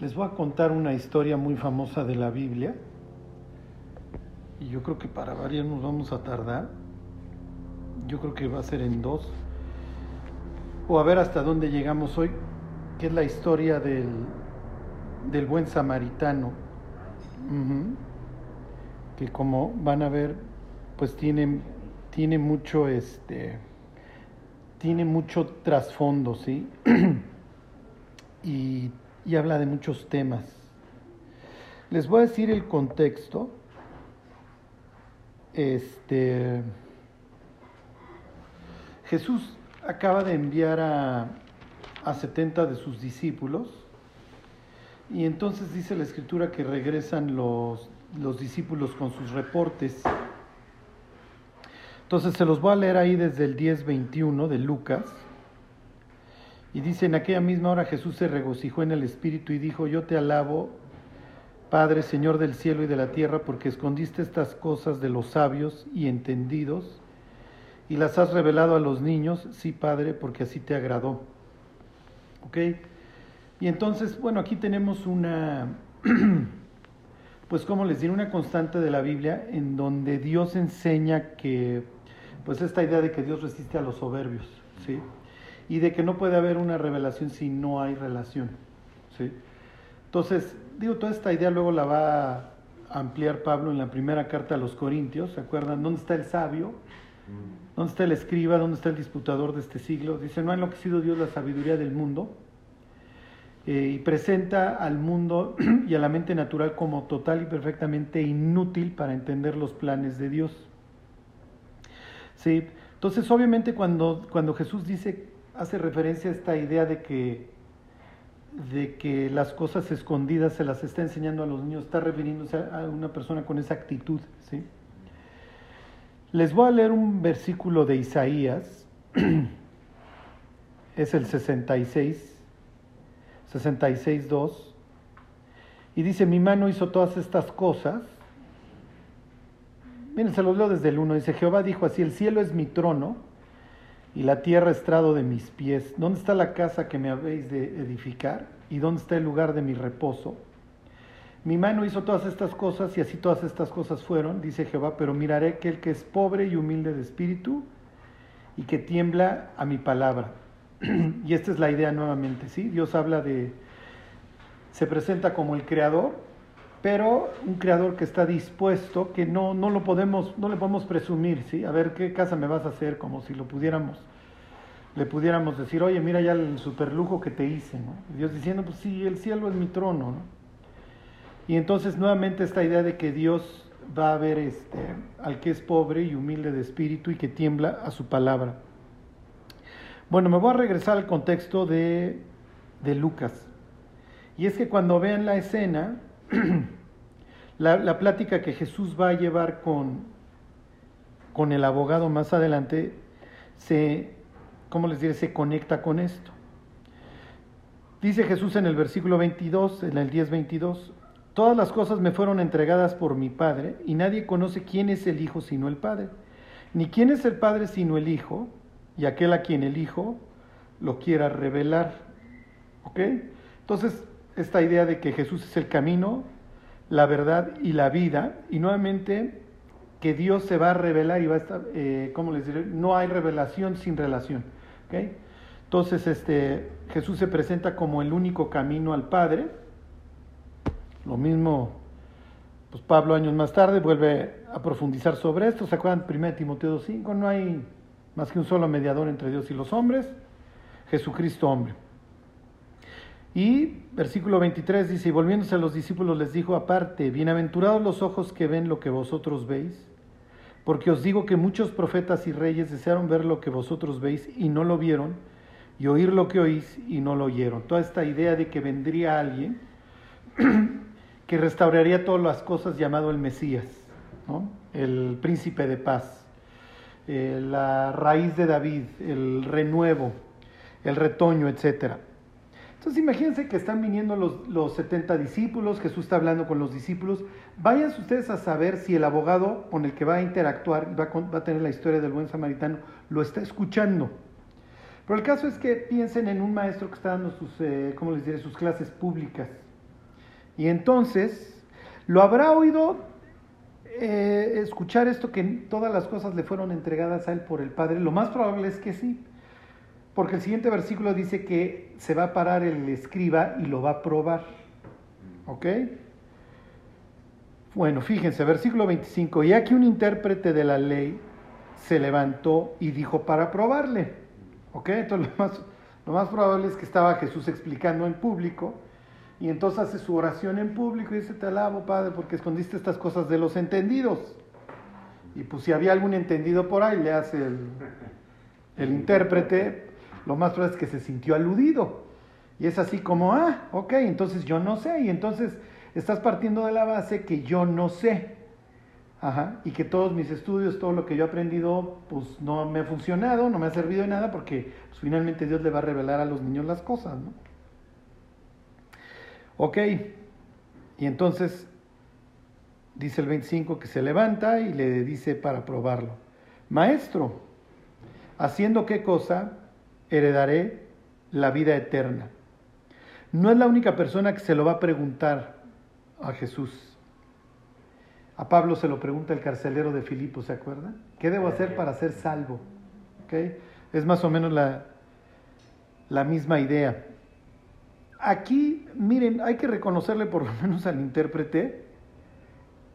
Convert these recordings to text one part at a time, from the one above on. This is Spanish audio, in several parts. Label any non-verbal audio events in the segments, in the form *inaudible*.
Les voy a contar una historia muy famosa de la Biblia. Y yo creo que para varios nos vamos a tardar. Yo creo que va a ser en dos. O a ver hasta dónde llegamos hoy, que es la historia del, del buen samaritano. Que como van a ver, pues tiene, tiene mucho este tiene mucho trasfondo, ¿sí? *clears throat* y, y habla de muchos temas. Les voy a decir el contexto. Este Jesús acaba de enviar a, a 70 de sus discípulos y entonces dice la escritura que regresan los, los discípulos con sus reportes. Entonces se los voy a leer ahí desde el 10.21 de Lucas. Y dice, en aquella misma hora Jesús se regocijó en el Espíritu y dijo, yo te alabo, Padre, Señor del cielo y de la tierra, porque escondiste estas cosas de los sabios y entendidos y las has revelado a los niños, sí, Padre, porque así te agradó. ¿Ok? Y entonces, bueno, aquí tenemos una, *clears throat* pues como les diré, una constante de la Biblia en donde Dios enseña que, pues esta idea de que Dios resiste a los soberbios, ¿sí? Y de que no puede haber una revelación si no hay relación. ¿sí? Entonces, digo, toda esta idea luego la va a ampliar Pablo en la primera carta a los Corintios, ¿se acuerdan? ¿Dónde está el sabio? ¿Dónde está el escriba? ¿Dónde está el disputador de este siglo? Dice, no ha enloquecido Dios la sabiduría del mundo eh, y presenta al mundo *clears throat* y a la mente natural como total y perfectamente inútil para entender los planes de Dios. Sí, entonces obviamente cuando, cuando Jesús dice hace referencia a esta idea de que, de que las cosas escondidas se las está enseñando a los niños, está refiriéndose a una persona con esa actitud. ¿sí? Les voy a leer un versículo de Isaías, *clears throat* es el 66, 66, 2, y dice, mi mano hizo todas estas cosas. Miren, se los leo desde el 1, dice, Jehová dijo así, el cielo es mi trono y la tierra estrado de mis pies. ¿Dónde está la casa que me habéis de edificar? ¿Y dónde está el lugar de mi reposo? Mi mano hizo todas estas cosas y así todas estas cosas fueron, dice Jehová, pero miraré aquel que es pobre y humilde de espíritu y que tiembla a mi palabra. *clears throat* y esta es la idea nuevamente, ¿sí? Dios habla de, se presenta como el creador, pero un creador que está dispuesto, que no, no lo podemos, no le podemos presumir, ¿sí? A ver qué casa me vas a hacer, como si lo pudiéramos, le pudiéramos decir, oye, mira ya el superlujo que te hice. Dios diciendo, pues sí, el cielo es mi trono, ¿no? Y entonces nuevamente esta idea de que Dios va a ver este, al que es pobre y humilde de espíritu y que tiembla a su palabra. Bueno, me voy a regresar al contexto de, de Lucas. Y es que cuando vean la escena, *clears throat* la, plática que Jesús va a llevar con, con el abogado más adelante se, ¿cómo les diré? Se conecta con esto. Dice Jesús en el versículo 22, en el 10, 22, Todas las cosas me fueron entregadas por mi Padre y nadie conoce quién es el Hijo sino el Padre, ni quién es el Padre sino el Hijo y aquel a quien el Hijo lo quiera revelar. ¿Ok? Entonces, esta idea de que Jesús es el camino, la verdad y la vida, y nuevamente que Dios se va a revelar y va a estar, eh, ¿cómo les diré? No hay revelación sin relación. ¿okay? Entonces, este, Jesús se presenta como el único camino al Padre. Lo mismo, pues Pablo años más tarde vuelve a profundizar sobre esto. ¿Se acuerdan? 1 Timoteo 2.5, no hay más que un solo mediador entre Dios y los hombres, Jesucristo hombre. Y versículo 23 dice, y volviéndose a los discípulos les dijo aparte, bienaventurados los ojos que ven lo que vosotros veis, porque os digo que muchos profetas y reyes desearon ver lo que vosotros veis y no lo vieron, y oír lo que oís y no lo oyeron. Toda esta idea de que vendría alguien *clears throat* que restauraría todas las cosas llamado el Mesías, el príncipe de paz, eh, la raíz de David, el renuevo, el retoño, etcétera. Entonces imagínense que están viniendo los, los 70 discípulos, Jesús está hablando con los discípulos. Vayan ustedes a saber si el abogado con el que va a interactuar, va a, va a tener la historia del buen samaritano, lo está escuchando. Pero el caso es que piensen en un maestro que está dando sus, eh, ¿cómo les diré?, sus clases públicas. Y entonces lo habrá oído eh, escuchar esto que todas las cosas le fueron entregadas a él por el Padre. Lo más probable es que sí. Porque el siguiente versículo dice que se va a parar el escriba y lo va a probar. ¿Ok? Bueno, fíjense, versículo 25. Y aquí un intérprete de la ley se levantó y dijo para probarle. ¿Ok? Entonces lo más, probable es que estaba Jesús explicando en público y entonces hace su oración en público y dice, te alabo Padre porque escondiste estas cosas de los entendidos. Y pues si había algún entendido por ahí, le hace el intérprete, lo más probable es que se sintió aludido. Y es así como, ah, ok, entonces yo no sé. Y entonces estás partiendo de la base que yo no sé. Ajá, y que todos mis estudios, todo lo que yo he aprendido, pues no me ha funcionado, no me ha servido de nada, porque pues, finalmente Dios le va a revelar a los niños las cosas, ¿no? Ok, y entonces dice el 25 que se levanta y le dice para probarlo, Maestro, haciendo qué cosa heredaré la vida eterna. No es la única persona que se lo va a preguntar a Jesús. A Pablo se lo pregunta el carcelero de Filipo, ¿se acuerdan? ¿Qué debo hacer para ser salvo? ¿Okay? Es más o menos la, la misma idea. Aquí, miren, hay que reconocerle por lo menos al intérprete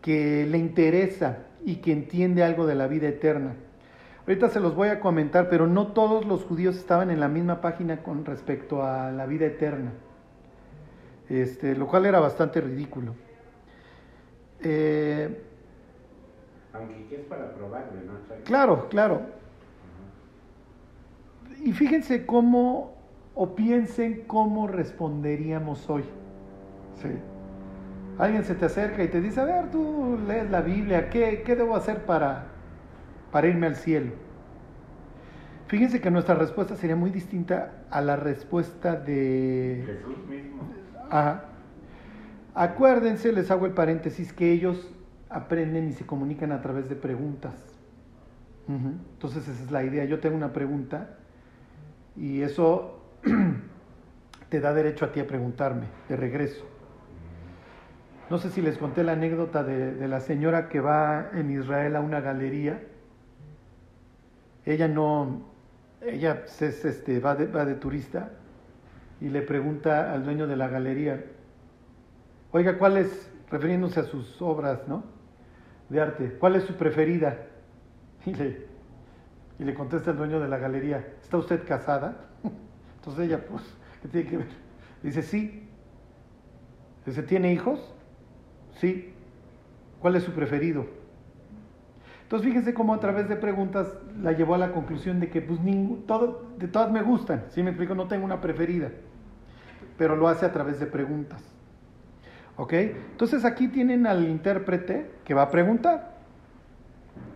que le interesa y que entiende algo de la vida eterna. Ahorita se los voy a comentar, pero no todos los judíos estaban en la misma página con respecto a la vida eterna, este, lo cual era bastante ridículo. Eh, Aunque es para probarle, ¿no? claro, claro. Y fíjense cómo, o piensen cómo responderíamos hoy. Sí. Alguien se te acerca y te dice, a ver, tú lees la Biblia, ¿qué, qué debo hacer para, para irme al cielo? Fíjense que nuestra respuesta sería muy distinta a la respuesta de Jesús mismo. Ajá. Acuérdense, les hago el paréntesis, que ellos aprenden y se comunican a través de preguntas. Entonces esa es la idea. Yo tengo una pregunta y eso *clears throat* te da derecho a ti a preguntarme de regreso. No sé si les conté la anécdota de, la señora que va en Israel a una galería. Ella no, ella este, va, va de turista y le pregunta al dueño de la galería, Oiga, ¿cuál es, refiriéndose a sus obras, ¿no? De arte, ¿cuál es su preferida? Y le, y le contesta el dueño de la galería, ¿está usted casada? *laughs* Entonces ella, pues, ¿qué tiene que ver? Dice, sí. Dice, ¿tiene hijos? Sí. ¿Cuál es su preferido? Entonces fíjense cómo a través de preguntas la llevó a la conclusión de que pues todo, de todas me gustan, ¿sí me explico? No tengo una preferida, pero lo hace a través de preguntas. ¿Ok? Entonces aquí tienen al intérprete que va a preguntar.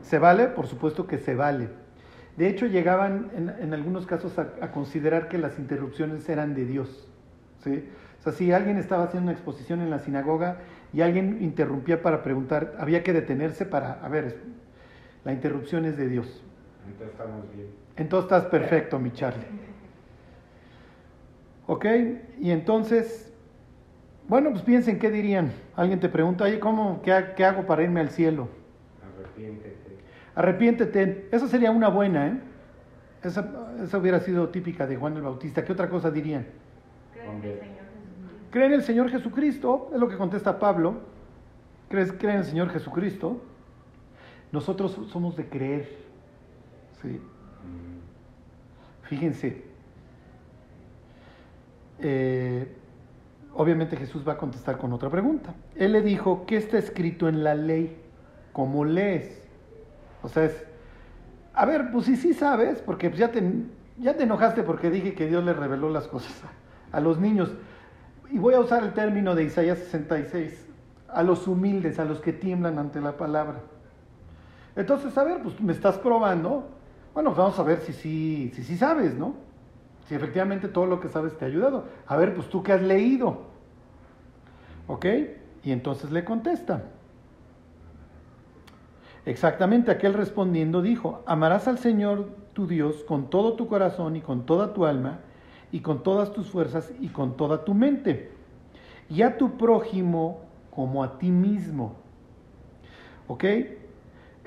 ¿Se vale? Por supuesto que se vale. De hecho, llegaban en, algunos casos a, considerar que las interrupciones eran de Dios. ¿sí? O sea, si alguien estaba haciendo una exposición en la sinagoga y alguien interrumpía para preguntar, había que detenerse para, a ver, la interrupción es de Dios. Entonces estamos bien. Entonces estás perfecto, mi Charlie. ¿Ok? Y entonces bueno, pues piensen, ¿qué dirían? Alguien te pregunta, oye, ¿cómo, qué, hago para irme al cielo? Arrepiéntete. Arrepiéntete. Esa sería una buena, ¿eh? Esa, esa hubiera sido típica de Juan el Bautista. ¿Qué otra cosa dirían? Creen en el Señor Jesucristo. Es lo que contesta Pablo. ¿Crees, creen en el Señor Jesucristo? Nosotros somos de creer. ¿sí? Fíjense. Eh, obviamente Jesús va a contestar con otra pregunta. Él le dijo, ¿qué está escrito en la ley? ¿Cómo lees? O sea, es, a ver, pues sí, sí sabes, porque ya te, ya te enojaste porque dije que Dios le reveló las cosas a, los niños. Y voy a usar el término de Isaías 66, a los humildes, a los que tiemblan ante la palabra. Entonces, a ver, pues me estás probando. Bueno, pues vamos a ver si sí si, si, sabes, ¿no? Si efectivamente todo lo que sabes te ha ayudado. A ver, pues tú qué has leído. ¿Ok? Y entonces le contesta. Exactamente, aquel respondiendo dijo, amarás al Señor tu Dios con todo tu corazón y con toda tu alma y con todas tus fuerzas y con toda tu mente. y a tu prójimo como a ti mismo. ¿Ok?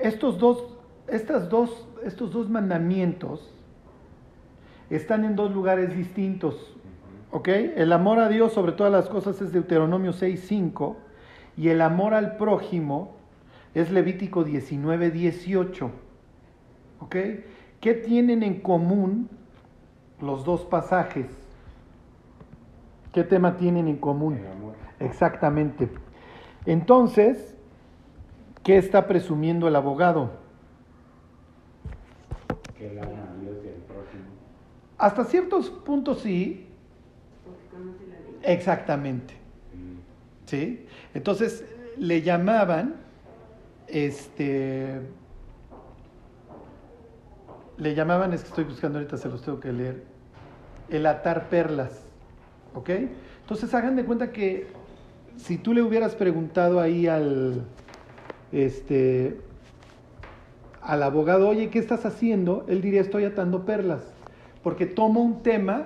Estos dos, estas dos, estos dos mandamientos están en dos lugares distintos. ¿Ok? El amor a Dios sobre todas las cosas es Deuteronomio 6.5 y el amor al prójimo es Levítico 19.18. ¿Ok? ¿Qué tienen en común los dos pasajes? ¿Qué tema tienen en común? Exactamente. Entonces, ¿qué está presumiendo el abogado? Que él ama a Dios y al prójimo. Hasta ciertos puntos sí, Porque conoce la ley. exactamente. Mm. ¿Sí? Entonces le llamaban, este, le llamaban, es que estoy buscando ahorita, se los tengo que leer, el atar perlas, ¿ok? Entonces hagan de cuenta que si tú le hubieras preguntado ahí al, este, al abogado, oye, ¿qué estás haciendo? Él diría, estoy atando perlas, porque tomo un tema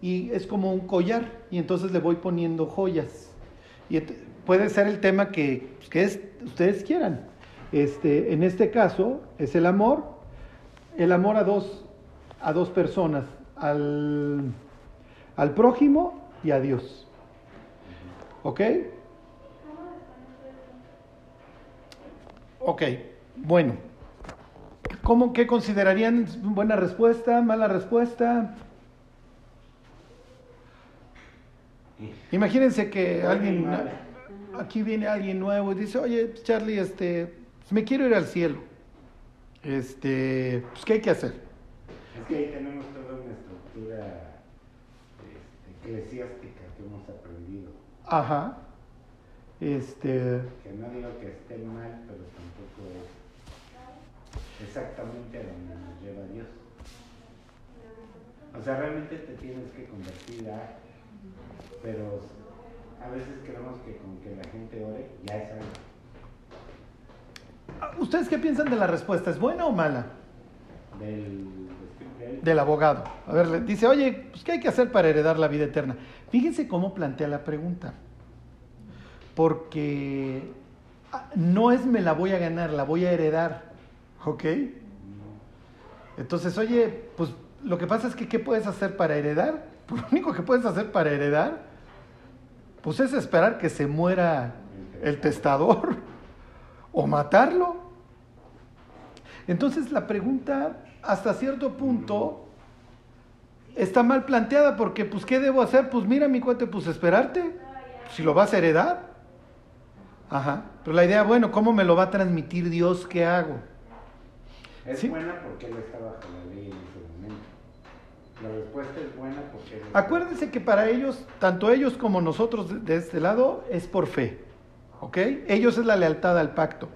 y es como un collar, y entonces le voy poniendo joyas. Y puede ser el tema que, pues, que es- ustedes quieran. Este, en este caso es el amor, el amor a dos, a dos personas, al, al prójimo y a Dios. ¿Ok? Ok, bueno. ¿Cómo, ¿Qué considerarían buena respuesta, mala respuesta? Imagínense que alguien, aquí viene alguien nuevo y dice, oye, Charlie, este, pues, me quiero ir al cielo. Este, pues, ¿qué hay que hacer? Es que ahí tenemos toda una estructura este, eclesiástica que hemos aprendido. Ajá. Este, Que no digo que esté mal, pero tampoco es exactamente a donde nos lleva Dios. O sea, realmente te tienes que convertir a, pero a veces creemos que con que la gente ore ya es algo. ¿ustedes qué piensan de la respuesta? ¿Es buena o mala? Del, del- Del abogado. A ver, le dice, oye, pues, ¿qué hay que hacer para heredar la vida eterna? Fíjense cómo plantea la pregunta. Porque ah, no es me la voy a ganar, la voy a heredar. ¿Ok? Entonces, oye, pues lo que pasa es que ¿qué puedes hacer para heredar? Pues lo único que puedes hacer para heredar, pues es esperar que se muera el testador *laughs* o matarlo. Entonces la pregunta hasta cierto punto está mal planteada porque pues ¿qué debo hacer? Pues mira mi cuate, pues esperarte, si lo vas a heredar. Ajá, pero la idea, bueno, ¿cómo me lo va a transmitir Dios? ¿Qué hago? Es Sí. buena porque él está bajo la ley en ese momento. La respuesta es buena porque él está- Acuérdense que para ellos, tanto ellos como nosotros de- de este lado, es por fe. ¿Ok? Ellos es la lealtad al pacto.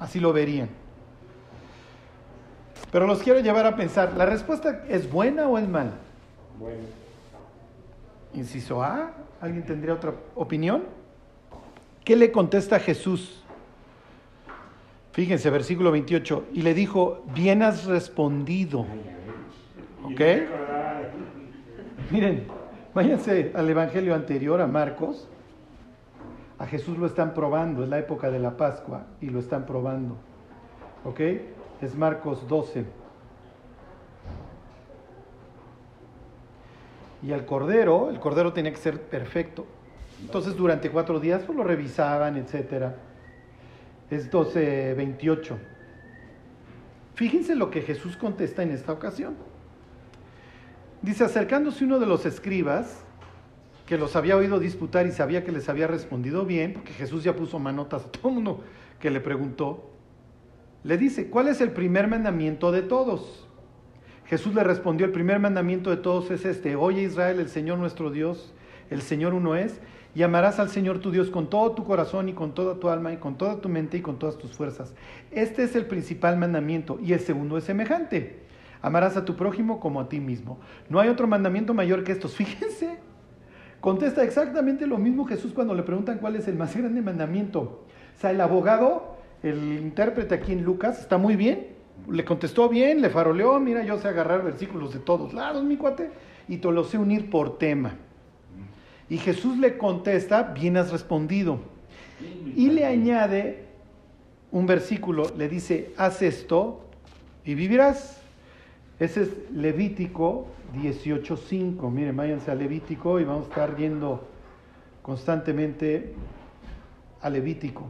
Así lo verían. Pero los quiero llevar a pensar, ¿la respuesta es buena o es mala? Bueno, Inciso A, ¿alguien tendría otra opinión? ¿Qué le contesta Jesús? Fíjense, versículo 28, y le dijo, bien has respondido. ¿Ok? Miren, váyanse al Evangelio anterior, a Marcos. A Jesús lo están probando, es la época de la Pascua y lo están probando. ¿Ok? Es Marcos 12. Y al cordero, el cordero tenía que ser perfecto. Entonces durante cuatro días pues, lo revisaban, etc. Es 12, 28. Fíjense lo que Jesús contesta en esta ocasión. Dice, acercándose uno de los escribas, que los había oído disputar y sabía que les había respondido bien, porque Jesús ya puso manotas a todo el mundo que le preguntó, le dice, ¿cuál es el primer mandamiento de todos? Jesús le respondió, el primer mandamiento de todos es este, oye Israel, el Señor nuestro Dios, el Señor uno es, y amarás al Señor tu Dios con todo tu corazón y con toda tu alma y con toda tu mente y con todas tus fuerzas. Este es el principal mandamiento y el segundo es semejante. Amarás a tu prójimo como a ti mismo. No hay otro mandamiento mayor que estos. *laughs* Fíjense, contesta exactamente lo mismo Jesús cuando le preguntan cuál es el más grande mandamiento. O sea, el abogado, el intérprete aquí en Lucas, está muy bien. Le contestó bien, le faroleó, mira, yo sé agarrar versículos de todos lados, mi cuate, y te los sé unir por tema. Y Jesús le contesta, bien has respondido. Y le añade un versículo, le dice, haz esto y vivirás. Ese es Levítico 18.5. Miren, váyanse a Levítico y vamos a estar viendo constantemente a Levítico.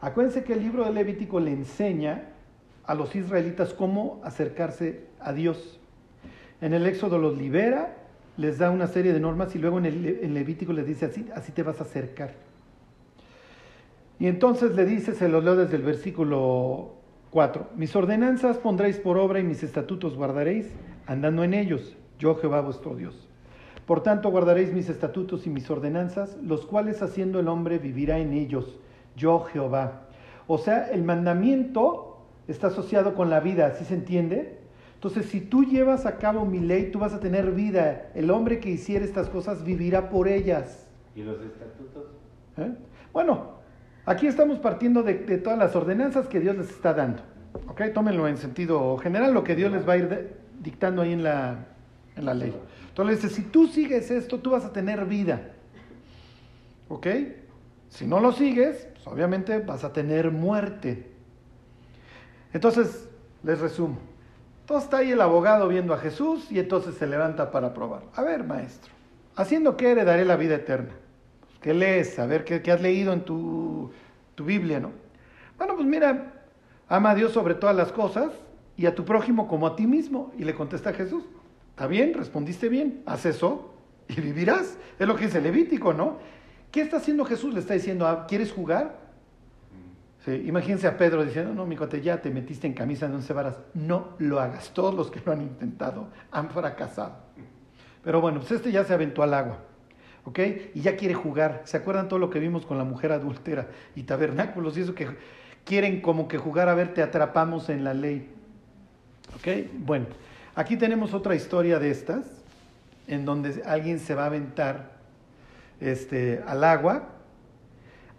Acuérdense que el libro de Levítico le enseña a los israelitas cómo acercarse a Dios. En el Éxodo los libera, les da una serie de normas y luego en el Levítico les dice así, así te vas a acercar. Y entonces le dice, se lo leo desde el versículo 4, mis ordenanzas pondréis por obra y mis estatutos guardaréis, andando en ellos, yo Jehová vuestro Dios. Por tanto guardaréis mis estatutos y mis ordenanzas, los cuales haciendo el hombre vivirá en ellos, yo Jehová. O sea, el mandamiento está asociado con la vida, ¿así se entiende? Entonces, si tú llevas a cabo mi ley, tú vas a tener vida. El hombre que hiciera estas cosas vivirá por ellas. ¿Y los estatutos? ¿Eh? Bueno, aquí estamos partiendo de, todas las ordenanzas que Dios les está dando. ¿Ok? Tómenlo en sentido general, lo que Dios les va a ir dictando ahí en la, en la ley. Entonces, si tú sigues esto, tú vas a tener vida. ¿Ok? Si no lo sigues, pues obviamente vas a tener muerte. Entonces, les resumo. Entonces está ahí el abogado viendo a Jesús y entonces se levanta para probar. A ver, maestro, ¿haciendo qué heredaré la vida eterna? Pues, ¿Qué lees? A ver, ¿qué, has leído en tu, tu Biblia, no? Bueno, pues mira, ama a Dios sobre todas las cosas y a tu prójimo como a ti mismo. Y le contesta Jesús, está bien, respondiste bien, haz eso y vivirás. Es lo que dice Levítico, ¿no? ¿Qué está haciendo Jesús? Le está diciendo, ah, ¿quieres jugar? imagínense a Pedro diciendo, no, mi cote, ya te metiste en camisa de once varas. No lo hagas. Todos los que lo han intentado han fracasado. Pero bueno, pues este ya se aventó al agua. ¿Ok? Y ya quiere jugar. ¿Se acuerdan todo lo que vimos con la mujer adúltera y tabernáculos y eso que quieren como que jugar a ver, te atrapamos en la ley? ¿Ok? Bueno, aquí tenemos otra historia de estas, en donde alguien se va a aventar este, al agua.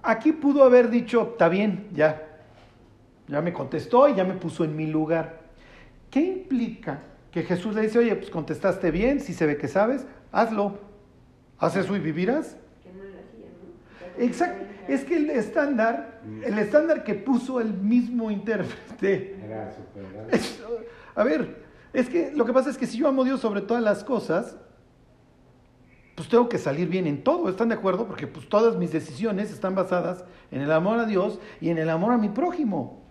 Aquí pudo haber dicho, está bien, ya, ya me contestó y ya me puso en mi lugar. ¿Qué implica que Jesús le dice, oye, pues contestaste bien, si se ve que sabes, hazlo, haz eso y vivirás? Exacto, es que el estándar, el estándar que puso el mismo intérprete. *laughs* a ver, es que lo que pasa es que si yo amo a Dios sobre todas las cosas, pues tengo que salir bien en todo, ¿están de acuerdo? Porque pues todas mis decisiones están basadas en el amor a Dios y en el amor a mi prójimo.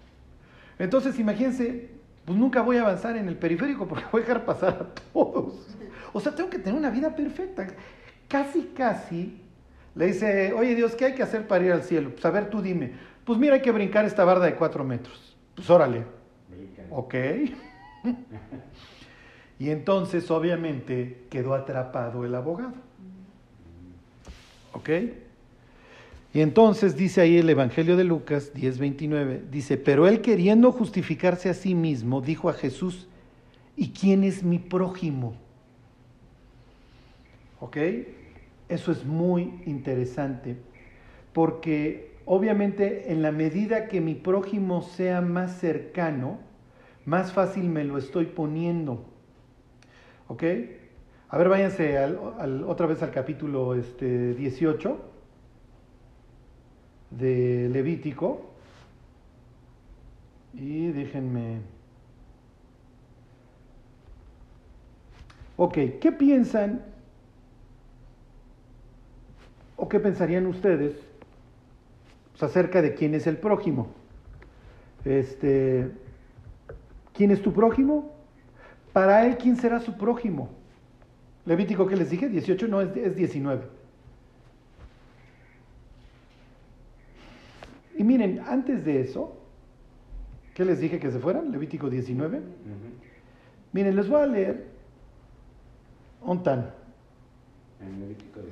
Entonces, imagínense, pues nunca voy a avanzar en el periférico porque *laughs* voy a dejar pasar a todos. O sea, tengo que tener una vida perfecta. Casi, casi le dice, oye Dios, ¿qué hay que hacer para ir al cielo? Pues a ver, tú dime. Pues mira, hay que brincar esta barda de cuatro metros. Pues órale. Ok. *laughs* y entonces, obviamente, quedó atrapado el abogado. ¿Ok? Y entonces dice ahí el Evangelio de Lucas 10:29, dice, pero él queriendo justificarse a sí mismo, dijo a Jesús, ¿y quién es mi prójimo? ¿Ok? Eso es muy interesante, porque obviamente en la medida que mi prójimo sea más cercano, más fácil me lo estoy poniendo. ¿Ok? A ver, váyanse otra vez al capítulo este, 18 de Levítico. Y déjenme... Ok, ¿qué piensan o qué pensarían ustedes pues, acerca de quién es el prójimo? Este, ¿Quién es tu prójimo? Para él, ¿quién será su prójimo? Levítico, ¿qué les dije? 18, no, es, 19. Y miren, antes de eso, ¿qué les dije que se fueran? Levítico 19. Miren, les voy a leer. Ontan.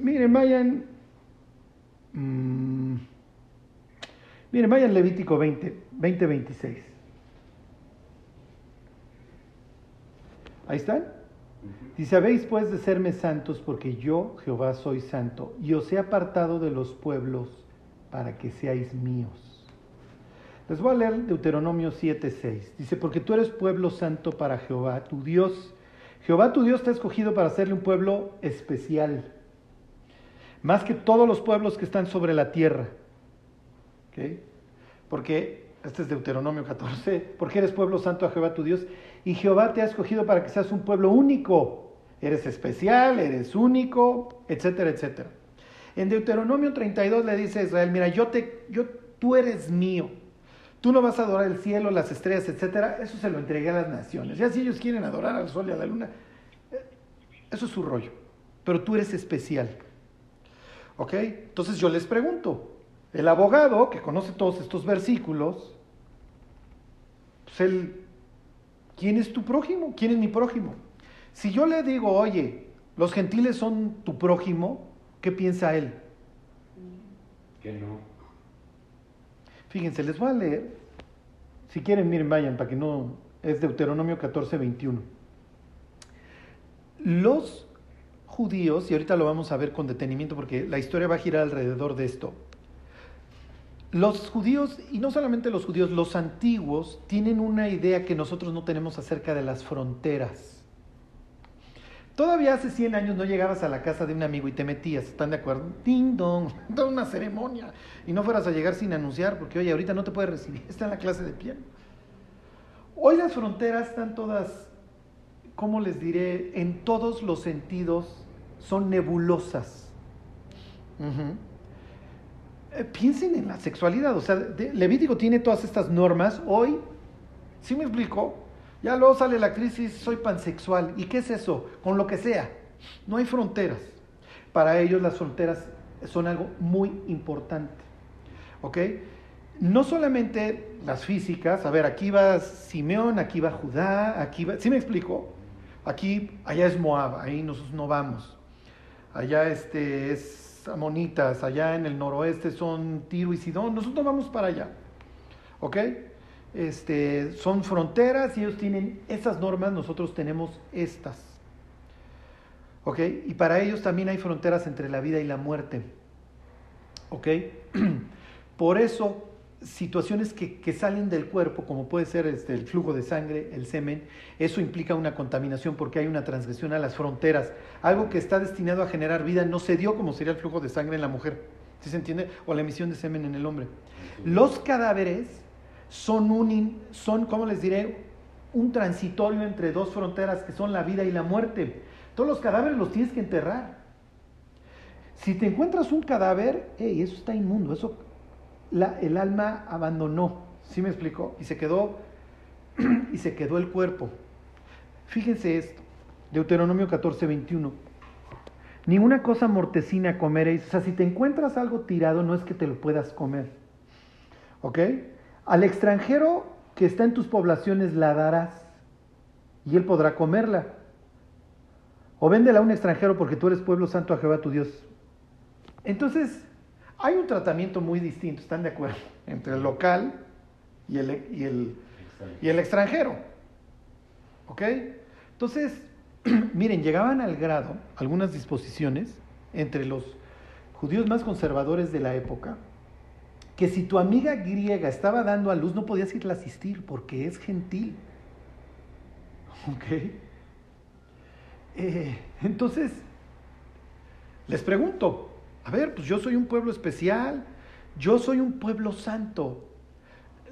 Miren, vayan. Mm, miren, vayan Levítico 20, 20, 26. Ahí están. Dice, habéis pues de serme santos porque yo, Jehová, soy santo y os he apartado de los pueblos para que seáis míos. Les voy a leer Deuteronomio 7:6. Dice, porque tú eres pueblo santo para Jehová, tu Dios. Jehová tu Dios te ha escogido para hacerle un pueblo especial, más que todos los pueblos que están sobre la tierra. ¿Ok? Porque, este es Deuteronomio 14, porque eres pueblo santo a Jehová tu Dios, y Jehová te ha escogido para que seas un pueblo único. Eres especial, eres único, etcétera, etcétera. En Deuteronomio 32 le dice a Israel, mira, yo te, yo, tú eres mío. Tú no vas a adorar el cielo, las estrellas, etcétera. Eso se lo entregué a las naciones. Ya si ellos quieren adorar al sol y a la luna, eh, eso es su rollo. Pero tú eres especial. ¿Ok? Entonces yo les pregunto, el abogado que conoce todos estos versículos, pues él, ¿quién es tu prójimo? ¿Quién es mi prójimo? Si yo le digo, oye, los gentiles son tu prójimo, ¿qué piensa él? Que no. Fíjense, les voy a leer. Si quieren, miren, vayan, para que no. Es Deuteronomio 14, 21. Los judíos, y ahorita lo vamos a ver con detenimiento porque la historia va a girar alrededor de esto. Los judíos, y no solamente los judíos, los antiguos, tienen una idea que nosotros no tenemos acerca de las fronteras. Todavía hace 100 años no llegabas a la casa de un amigo y te metías, ¿están de acuerdo? Ding dong, *laughs* toda una ceremonia. Y no fueras a llegar sin anunciar, porque oye, ahorita no te puede recibir, *laughs* está en la clase de piano. Hoy las fronteras están todas, ¿cómo les diré? En todos los sentidos son nebulosas. Uh-huh. Eh, piensen en la sexualidad, o sea, Levítico tiene todas estas normas. Hoy, ¿sí me explico? Ya luego sale la crisis, soy pansexual. ¿Y qué es eso? Con lo que sea. No hay fronteras. Para ellos las fronteras son algo muy importante. ¿Ok? No solamente las físicas, a ver, aquí va Simeón, aquí va Judá, aquí va... ¿Sí me explico? Aquí, allá es Moab, ahí nosotros no vamos. Allá este es Amonitas, allá en el noroeste son Tiro y Sidón, nosotros no vamos para allá. ¿Ok? este, son fronteras y ellos tienen esas normas, nosotros tenemos estas. ¿Ok? Y para ellos también hay fronteras entre la vida y la muerte. ¿Ok? *clears throat* Por eso, situaciones que, salen del cuerpo, como puede ser este, el flujo de sangre, el semen, eso implica una contaminación porque hay una transgresión a las fronteras. Algo que está destinado a generar vida no se dio como sería el flujo de sangre en la mujer. ¿Sí se entiende? O la emisión de semen en el hombre. Los cadáveres son, un, son, ¿cómo les diré? Un transitorio entre dos fronteras que son la vida y la muerte. Todos los cadáveres los tienes que enterrar. Si te encuentras un cadáver, hey, eso está inmundo, eso el alma abandonó, ¿sí me explicó? Y se quedó *clears throat* y se quedó el cuerpo. Fíjense esto, Deuteronomio 14, 21. Ninguna cosa mortecina comeréis. O sea, si te encuentras algo tirado, no es que te lo puedas comer. ¿Ok? Al extranjero que está en tus poblaciones la darás y él podrá comerla. O véndela a un extranjero porque tú eres pueblo santo a Jehová tu Dios. Entonces, hay un tratamiento muy distinto, ¿están de acuerdo? Entre el local y el, y el, y el extranjero. ¿Ok? Entonces, *clears throat* miren, llegaban al grado algunas disposiciones entre los judíos más conservadores de la época, que si tu amiga griega estaba dando a luz no podías irla a asistir porque es gentil. ¿Ok? Eh, entonces, les pregunto, a ver, pues yo soy un pueblo especial, yo soy un pueblo santo.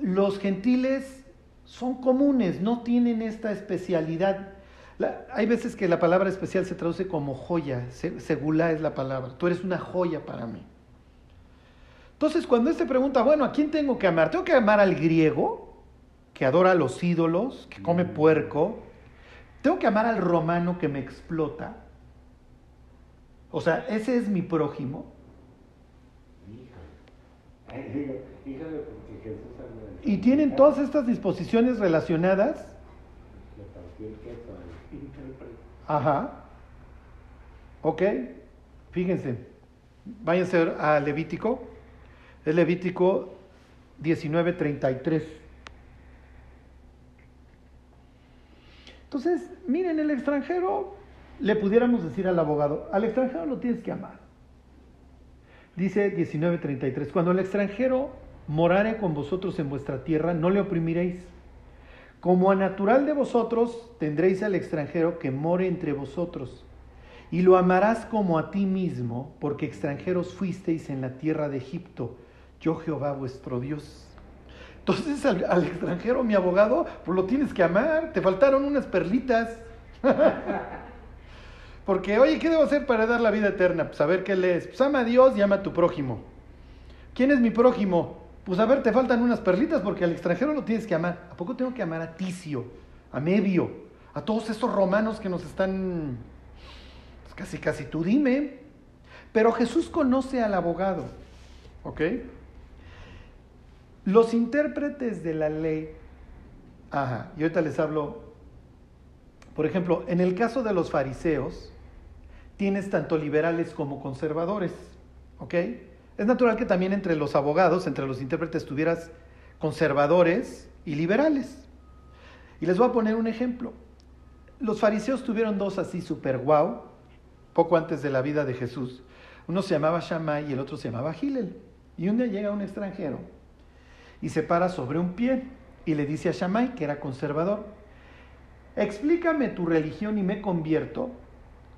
Los gentiles son comunes, no tienen esta especialidad. La, hay veces que la palabra especial se traduce como joya, segula es la palabra. Tú eres una joya para mí. Entonces, cuando él se pregunta, bueno, ¿a quién tengo que amar? ¿Tengo que amar al griego, que adora a los ídolos, que come puerco? ¿Tengo que amar al romano que me explota? O sea, ese es mi prójimo. Y tienen todas estas disposiciones relacionadas. Ajá. Ok. Fíjense. Váyanse a Levítico. Es Levítico 19:33. Entonces, miren, el extranjero, le pudiéramos decir al abogado, al extranjero lo tienes que amar. Dice 19:33, cuando el extranjero morare con vosotros en vuestra tierra, no le oprimiréis. Como a natural de vosotros tendréis al extranjero que more entre vosotros, y lo amarás como a ti mismo, porque extranjeros fuisteis en la tierra de Egipto, yo Jehová vuestro Dios. Entonces al, extranjero, mi abogado, pues lo tienes que amar, te faltaron unas perlitas. *laughs* Porque, oye, ¿qué debo hacer para dar la vida eterna? Pues a ver qué lees. Pues ama a Dios y ama a tu prójimo. ¿Quién es mi prójimo? Pues a ver, te faltan unas perlitas porque al extranjero lo tienes que amar. ¿A poco tengo que amar a Ticio, a Medio, a todos estos romanos que nos están... Pues casi, casi tú dime. Pero Jesús conoce al abogado. ¿Ok? Los intérpretes de la ley... Ajá, y ahorita les hablo... Por ejemplo, en el caso de los fariseos, tienes tanto liberales como conservadores. ¿Ok? Es natural que también entre los abogados, entre los intérpretes, tuvieras conservadores y liberales. Y les voy a poner un ejemplo. Los fariseos tuvieron dos así super guau, poco antes de la vida de Jesús. Uno se llamaba Shammai y el otro se llamaba Gilel. Y un día llega un extranjero y se para sobre un pie y le dice a Shammai, que era conservador, explícame tu religión y me convierto,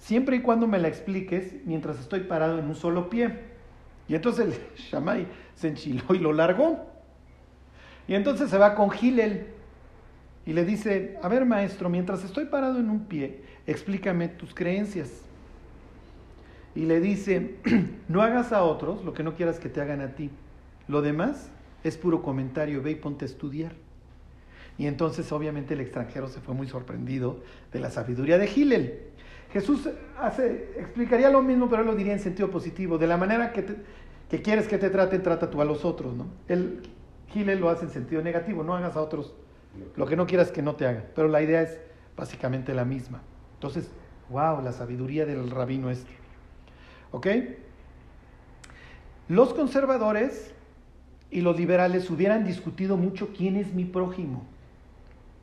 siempre y cuando me la expliques mientras estoy parado en un solo pie. Y entonces el *laughs* Shammai se enchiló y lo largó. Y entonces se va con Gilel y le dice, a ver maestro, mientras estoy parado en un pie, explícame tus creencias. Y le dice, no hagas a otros lo que no quieras que te hagan a ti. Lo demás es puro comentario, ve y ponte a estudiar. Y entonces obviamente el extranjero se fue muy sorprendido de la sabiduría de Gilel. Jesús explicaría lo mismo, pero él lo diría en sentido positivo. De la manera que, quieres que te traten, trata tú a los otros. ¿no? Él, Gilel lo hace en sentido negativo, no hagas a otros lo que no quieras que no te hagan. Pero la idea es básicamente la misma. Entonces, wow, la sabiduría del rabino este. ¿Ok? Los conservadores y los liberales hubieran discutido mucho quién es mi prójimo.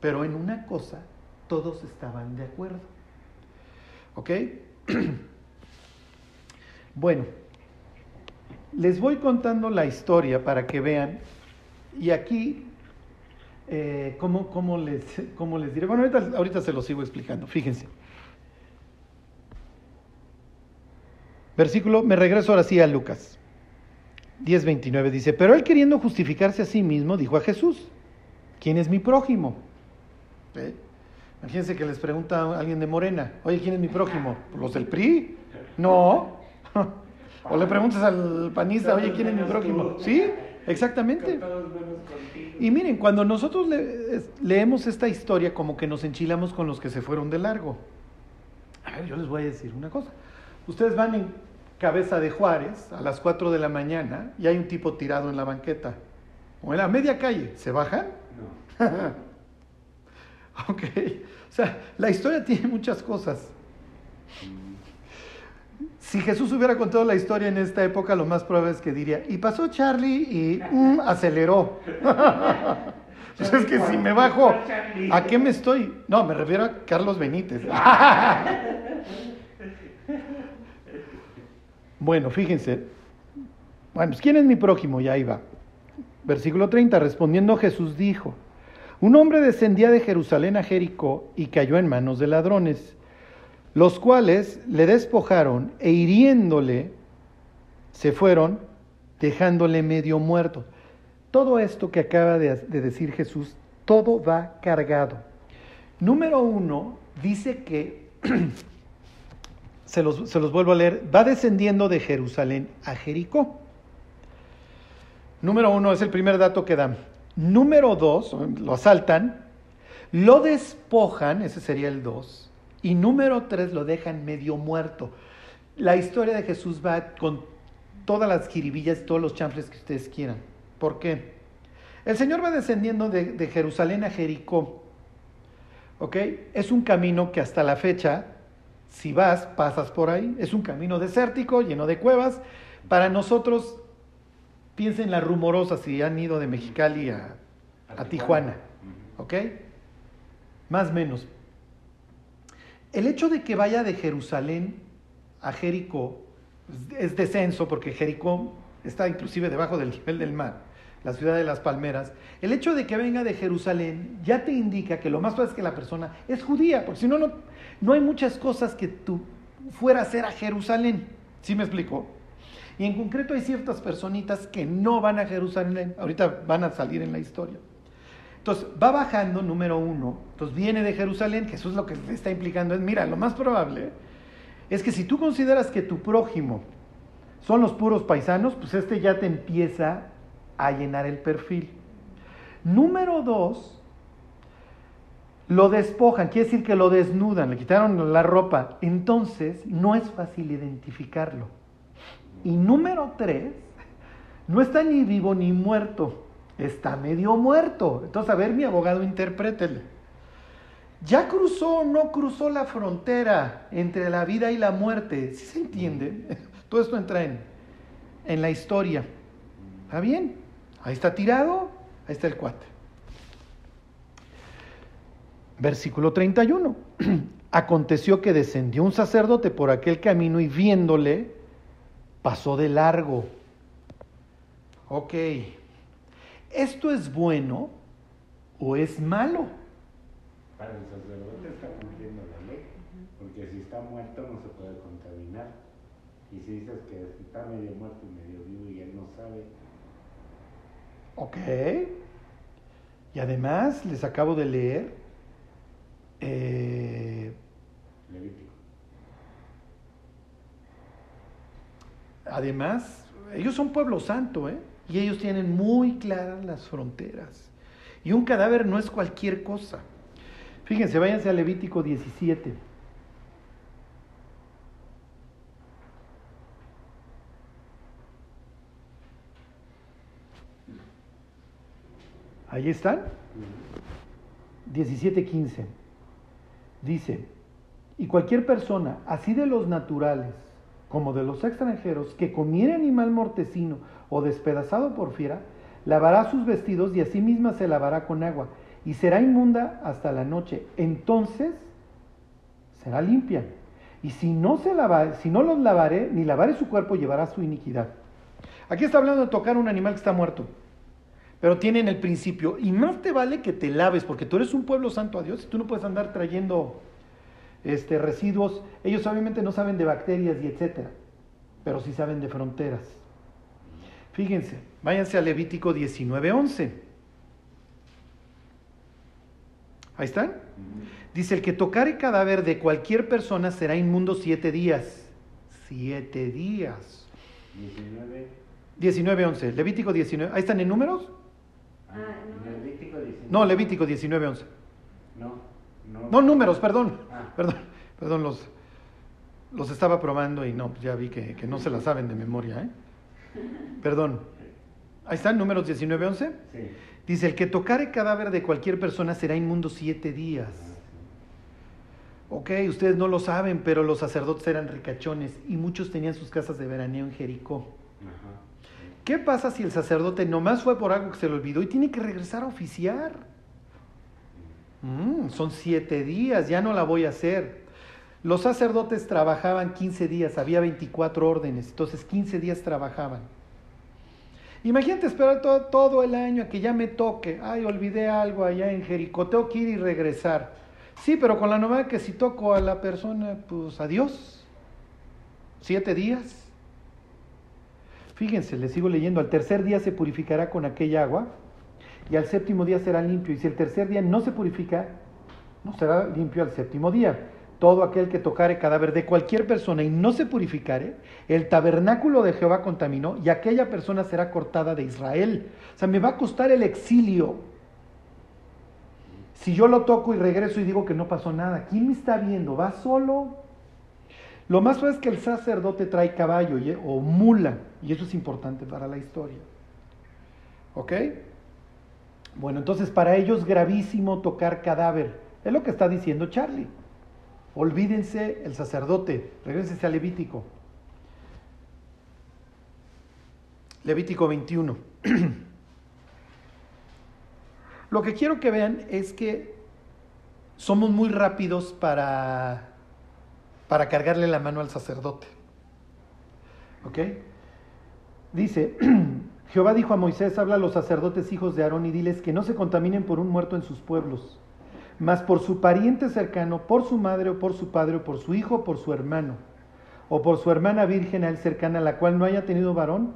Pero en una cosa todos estaban de acuerdo. ¿Ok? bueno, les voy contando la historia para que vean. Y aquí, eh, ¿cómo, cómo, les, ¿cómo les diré? Bueno, ahorita, se lo sigo explicando. Fíjense. Versículo, me regreso ahora sí a Lucas. 10:29 dice, pero él queriendo justificarse a sí mismo, dijo a Jesús, ¿quién es mi prójimo? ¿Eh? Imagínense que les pregunta a alguien de Morena, oye, ¿quién es mi prójimo? ¿Los del PRI? No. *laughs* O le preguntas al panista, oye, ¿quién es mi prójimo? Sí, exactamente. Y miren, cuando nosotros le, leemos esta historia, como que nos enchilamos con los que se fueron de largo. A ver, yo les voy a decir una cosa. Ustedes van en cabeza de Juárez a las 4 de la mañana y hay un tipo tirado en la banqueta. O en la media calle. ¿Se bajan? No. *laughs* *laughs* ok. O sea, la historia tiene muchas cosas. Si Jesús hubiera contado la historia en esta época, lo más probable es que diría, y pasó Charlie y mm, aceleró. *laughs* pues es que si me bajo, ¿a qué me estoy? No, me refiero a Carlos Benítez. *laughs* bueno, fíjense. Bueno, ¿quién es mi prójimo? Ya iba. Versículo 30, respondiendo Jesús dijo, un hombre descendía de Jerusalén a Jericó y cayó en manos de ladrones, los cuales le despojaron e hiriéndole se fueron, dejándole medio muerto. Todo esto que acaba de, de decir Jesús, todo va cargado. Número uno, dice que, *clears throat* se los, se los vuelvo a leer, va descendiendo de Jerusalén a Jericó. Número uno es el primer dato que dan. Número dos, lo asaltan, lo despojan, ese sería el dos, y número tres, lo dejan medio muerto. La historia de Jesús va con todas las jiribillas, todos los chanfles que ustedes quieran. ¿Por qué? El Señor va descendiendo de, de Jerusalén a Jericó. ¿Ok? Es un camino que hasta la fecha, si vas, pasas por ahí. Es un camino desértico, lleno de cuevas. Para nosotros Piensen la rumorosa si han ido de Mexicali a, a Tijuana. ¿Ok? Más o menos. El hecho de que vaya de Jerusalén a Jericó es descenso porque Jericó está inclusive debajo del nivel del mar, la ciudad de las palmeras, el hecho de que venga de Jerusalén ya te indica que lo más probable es que la persona es judía, porque si no, no, no hay muchas cosas que tú fuera a hacer a Jerusalén. ¿Sí me explico? Y en concreto hay ciertas personitas que no van a Jerusalén, ahorita van a salir en la historia. Entonces va bajando, número uno, entonces viene de Jerusalén, Jesús lo que le está implicando es, mira, lo más probable es que si tú consideras que tu prójimo son los puros paisanos, pues este ya te empieza a llenar el perfil. Número dos, lo despojan, quiere decir que lo desnudan, le quitaron la ropa, entonces no es fácil identificarlo. Y número tres, no está ni vivo ni muerto, está medio muerto. Entonces, a ver, mi abogado, interprétele. ¿Ya cruzó o no cruzó la frontera entre la vida y la muerte? ¿Sí se entiende? *laughs* Todo esto entra en, en la historia. ¿Está bien? Ahí está tirado, ahí está el cuate. Versículo 31. *clears throat* Aconteció que descendió un sacerdote por aquel camino y viéndole, pasó de largo. Ok, ¿esto es bueno o es malo? Para el sacerdote está cumpliendo la ley, porque si está muerto no se puede contaminar. Y si dices que está medio muerto y medio vivo y él no sabe. Ok. Y además les acabo de leer eh, Levítico. Además, ellos son pueblo santo, ¿eh? Y ellos tienen muy claras las fronteras. Y un cadáver no es cualquier cosa. Fíjense, váyanse a Levítico 17. Ahí están. 17.15. Dice, y cualquier persona, así de los naturales como de los extranjeros, que comiere animal mortecino o despedazado por fiera, lavará sus vestidos y a sí misma se lavará con agua, y será inmunda hasta la noche. Entonces será limpia. Y si no, se lava, si no los lavaré, ni lavaré su cuerpo, llevará su iniquidad. Aquí está hablando de tocar un animal que está muerto. Pero tienen el principio, y más te vale que te laves, porque tú eres un pueblo santo a Dios, y tú no puedes andar trayendo este, residuos. Ellos obviamente no saben de bacterias y etcétera, pero sí saben de fronteras. Fíjense, váyanse a Levítico 19:11. Ahí están. Dice, el que tocare cadáver de cualquier persona será inmundo siete días. Siete días. 19. 19:11. Levítico 19. ¿Ahí están en números? Ah, Levítico 19. No, Levítico 19:11. No, no. No, números, perdón. Ah. Perdón, perdón, los, los estaba probando y no, ya vi que, que no se la saben de memoria, ¿eh? Perdón. Ahí están, números 19, 11. Sí. Dice, el que tocare cadáver de cualquier persona será inmundo siete días. Ok, ustedes no lo saben, pero los sacerdotes eran ricachones y muchos tenían sus casas de veraneo en Jericó. Ajá. ¿Qué pasa si el sacerdote nomás fue por algo que se le olvidó y tiene que regresar a oficiar? Mm, son siete días, ya no la voy a hacer. Los sacerdotes trabajaban 15 días, había 24 órdenes, entonces 15 días trabajaban. Imagínate esperar todo, todo el año a que ya me toque. Ay, olvidé algo allá en Jericó, tengo que ir y regresar. Sí, pero con la novedad que si toco a la persona, pues adiós. Siete días. Fíjense, les sigo leyendo. Al tercer día se purificará con aquella agua y al séptimo día será limpio. Y si el tercer día no se purifica, no será limpio al séptimo día. Todo aquel que tocare cadáver de cualquier persona y no se purificare, el tabernáculo de Jehová contaminó y aquella persona será cortada de Israel. O sea, me va a costar el exilio. Si yo lo toco y regreso y digo que no pasó nada, ¿quién me está viendo? ¿Va solo? Lo más suave es que el sacerdote trae caballo o mula, y eso es importante para la historia. ¿Ok? Bueno, entonces para ellos gravísimo tocar cadáver. Es lo que está diciendo Charlie. Olvídense el sacerdote, regresense a Levítico. Levítico 21. *clears throat* Lo que quiero que vean es que somos muy rápidos para, para cargarle la mano al sacerdote. ¿Ok? Dice, *clears throat* Jehová dijo a Moisés, habla a los sacerdotes hijos de Aarón y diles que no se contaminen por un muerto en sus pueblos, mas por su pariente cercano, por su madre o por su padre o por su hijo o por su hermano, o por su hermana virgen a él cercana, la cual no haya tenido varón,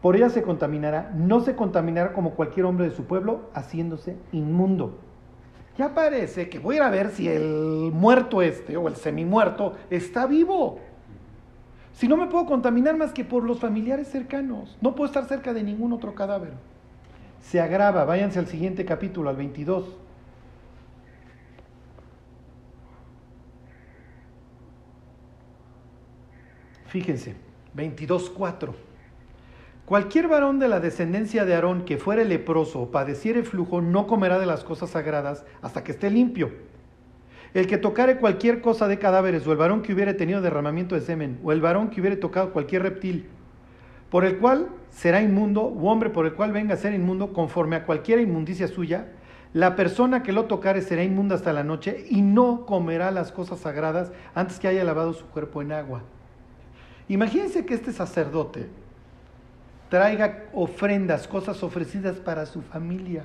por ella se contaminará, no se contaminará como cualquier hombre de su pueblo, haciéndose inmundo. Ya parece que voy a ir a ver si el muerto este o el semimuerto está vivo. Si no me puedo contaminar más que por los familiares cercanos, no puedo estar cerca de ningún otro cadáver. Se agrava, váyanse al siguiente capítulo, al 22. Fíjense, 22.4. Cualquier varón de la descendencia de Aarón que fuere leproso o padeciere flujo no comerá de las cosas sagradas hasta que esté limpio. El que tocare cualquier cosa de cadáveres, o el varón que hubiere tenido derramamiento de semen, o el varón que hubiere tocado cualquier reptil, por el cual será inmundo, u hombre por el cual venga a ser inmundo, conforme a cualquier inmundicia suya, la persona que lo tocare será inmunda hasta la noche y no comerá las cosas sagradas antes que haya lavado su cuerpo en agua. Imagínense que este sacerdote traiga ofrendas, cosas ofrecidas para su familia.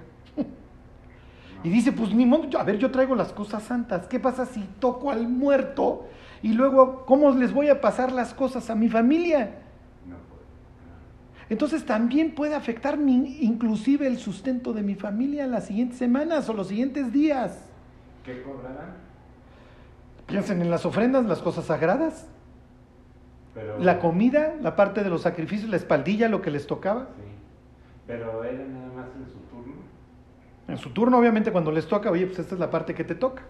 Y dice, pues ni modo, a ver, yo traigo las cosas santas. ¿Qué pasa si toco al muerto? Y luego, ¿cómo les voy a pasar las cosas a mi familia? No puede. Entonces también puede afectar mi, inclusive el sustento de mi familia en las siguientes semanas o los siguientes días. ¿Qué cobrarán? Piensen en las ofrendas, las cosas sagradas, Pero, la comida, la parte de los sacrificios, la espaldilla, lo que les tocaba. Sí. Pero era nada más en su. En su turno, obviamente, cuando les toca, oye, pues esta es la parte que te toca.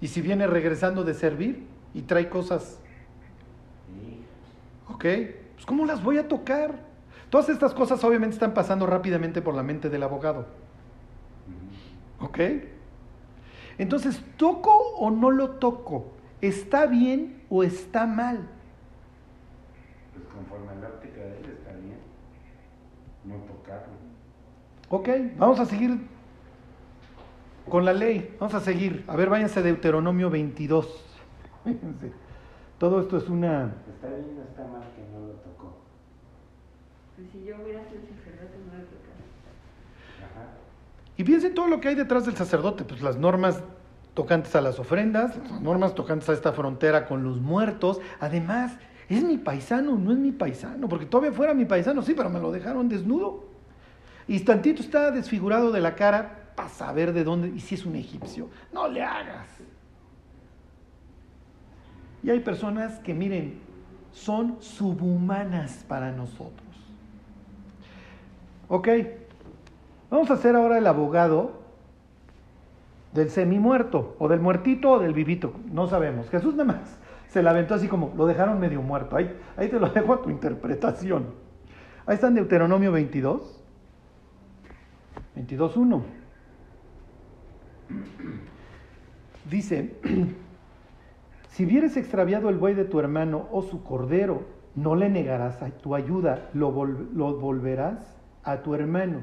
Y si viene regresando de servir y trae cosas. ¿ok? Pues ¿cómo las voy a tocar? Todas estas cosas obviamente están pasando rápidamente por la mente del abogado. ¿ok? Entonces, ¿toco o no lo toco? ¿Está bien o está mal? Pues conforme a la óptica de él está bien. No tocarlo. Ok, vamos a seguir con la ley. Vamos a seguir. A ver, váyanse a Deuteronomio 22. *laughs* Fíjense. Todo esto es una... Está bien o está mal que no lo tocó. Pues si yo hubiera sido sacerdote, no lo tocaba. Ajá. Y piensen todo lo que hay detrás del sacerdote, pues las normas tocantes a las ofrendas, las normas tocantes a esta frontera con los muertos. Además, es mi paisano, no es mi paisano, porque todavía fuera mi paisano, sí, pero me lo dejaron desnudo. Y tantito está desfigurado de la cara para saber de dónde, y si es un egipcio, no le hagas. Y hay personas que, miren, son subhumanas para nosotros. Ok, vamos a hacer ahora el abogado del semimuerto, o del muertito o del vivito, no sabemos. Jesús nada más se la aventó así como, lo dejaron medio muerto. Ahí, ahí te lo *laughs* dejo a tu interpretación. Ahí está en Deuteronomio 22, 22.1. Dice, *clears throat* si vieres extraviado el buey de tu hermano o su cordero, no le negarás a tu ayuda, lo, lo volverás a tu hermano.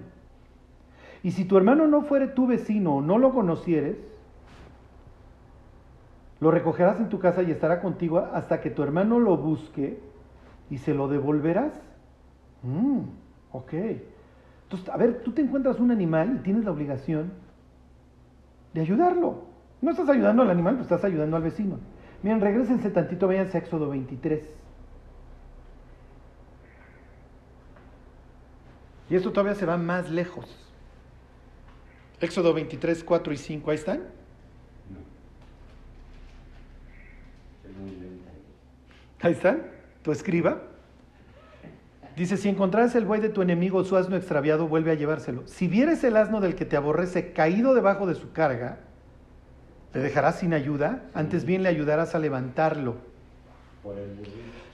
Y si tu hermano no fuere tu vecino o no lo conocieres, lo recogerás en tu casa y estará contigo hasta que tu hermano lo busque y se lo devolverás. Mm, ok. Entonces, a ver, tú te encuentras un animal y tienes la obligación de ayudarlo. No estás ayudando al animal, pues estás ayudando al vecino. Miren, regresense tantito, váyanse a Éxodo 23. Y esto todavía se va más lejos. Éxodo 23, 4 y 5, ahí están. Ahí están. Tu escriba. Dice, si encontrares el buey de tu enemigo o su asno extraviado, vuelve a llevárselo. Si vieres el asno del que te aborrece caído debajo de su carga, ¿le dejarás sin ayuda? Antes bien le ayudarás a levantarlo.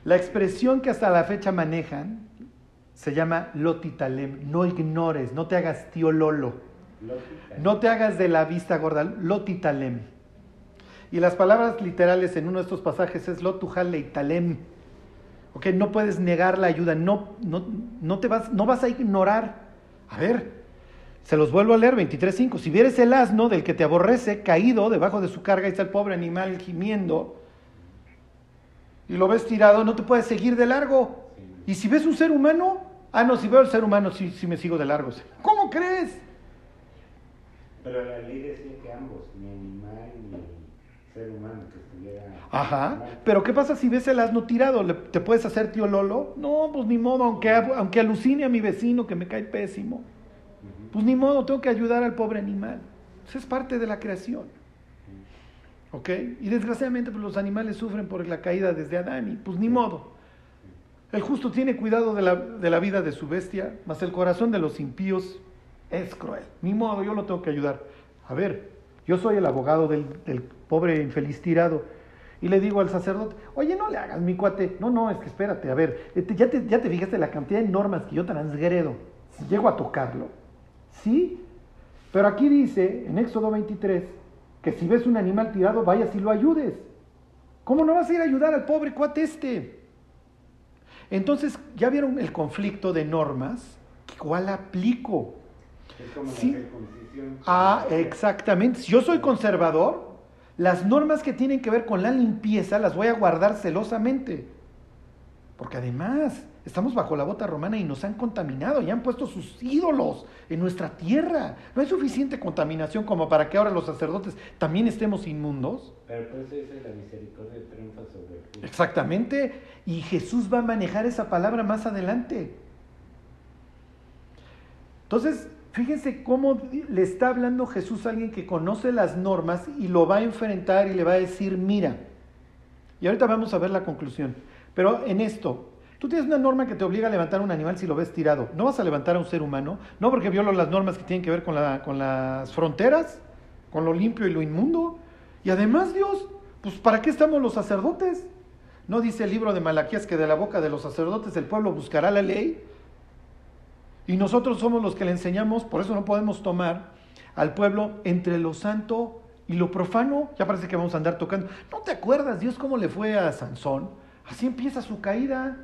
La expresión que hasta la fecha manejan se llama lotitalem. No ignores, no te hagas tío Lolo. No te hagas de la vista gorda, lotitalem. Y las palabras literales en uno de estos pasajes es lotujaleitalem. Ok, no puedes negar la ayuda, no, no, no te vas, no vas a ignorar. A ver, se los vuelvo a leer, 23.5. Si vieres el asno del que te aborrece caído debajo de su carga, y está el pobre animal gimiendo, y lo ves tirado, no te puedes seguir de largo. Y si ves un ser humano, ah, no, si veo el ser humano, sí, sí me sigo de largo. ¿Cómo crees? Pero la ley decía que ambos, ni animal ni ser humano que estuviera. Ajá. Pero ¿qué pasa si ves el asno tirado? ¿Le- ¿Te puedes hacer tío Lolo? No, pues ni modo, aunque, aunque alucine a mi vecino que me cae pésimo. Pues ni modo, tengo que ayudar al pobre animal. Eso es parte de la creación. ¿Ok? Y desgraciadamente pues, los animales sufren por la caída desde Adán y pues ni modo. El justo tiene cuidado de la, de la vida de su bestia, mas el corazón de los impíos es cruel. Ni modo, yo lo tengo que ayudar. A ver, yo soy el abogado del, del pobre infeliz tirado. Y le digo al sacerdote, oye, no le hagas, mi cuate. No, no, es que espérate, a ver, este, ya te, ya te fijaste la cantidad de normas que yo transgredo. Si llego a tocarlo, ¿sí? Pero aquí dice, en Éxodo 23, que si ves un animal tirado, vayas y lo ayudes. ¿Cómo no vas a ir a ayudar al pobre cuate este? Entonces, ¿ya vieron el conflicto de normas? ¿Cuál aplico? Es como Sí. la Ah, exactamente. Si yo soy conservador, las normas que tienen que ver con la limpieza las voy a guardar celosamente. Porque además estamos bajo la bota romana y nos han contaminado y han puesto sus ídolos en nuestra tierra. No hay suficiente contaminación como para que ahora los sacerdotes también estemos inmundos. Pero por eso dice la misericordia triunfa sobre el. Exactamente. Y Jesús va a manejar esa palabra más adelante. Entonces, fíjense cómo le está hablando Jesús a alguien que conoce las normas y lo va a enfrentar y le va a decir, mira. Y ahorita vamos a ver la conclusión. Pero en esto, tú tienes una norma que te obliga a levantar un animal si lo ves tirado. No vas a levantar a un ser humano, no porque violo las normas que tienen que ver con, la- con las fronteras, con lo limpio y lo inmundo. Y además, Dios, pues ¿para qué estamos los sacerdotes? ¿No dice el libro de Malaquías que de la boca de los sacerdotes el pueblo buscará la ley? Y nosotros somos los que le enseñamos, por eso no podemos tomar al pueblo entre lo santo y lo profano. Ya parece que vamos a andar tocando. ¿No te acuerdas, Dios, cómo le fue a Sansón? Así empieza su caída.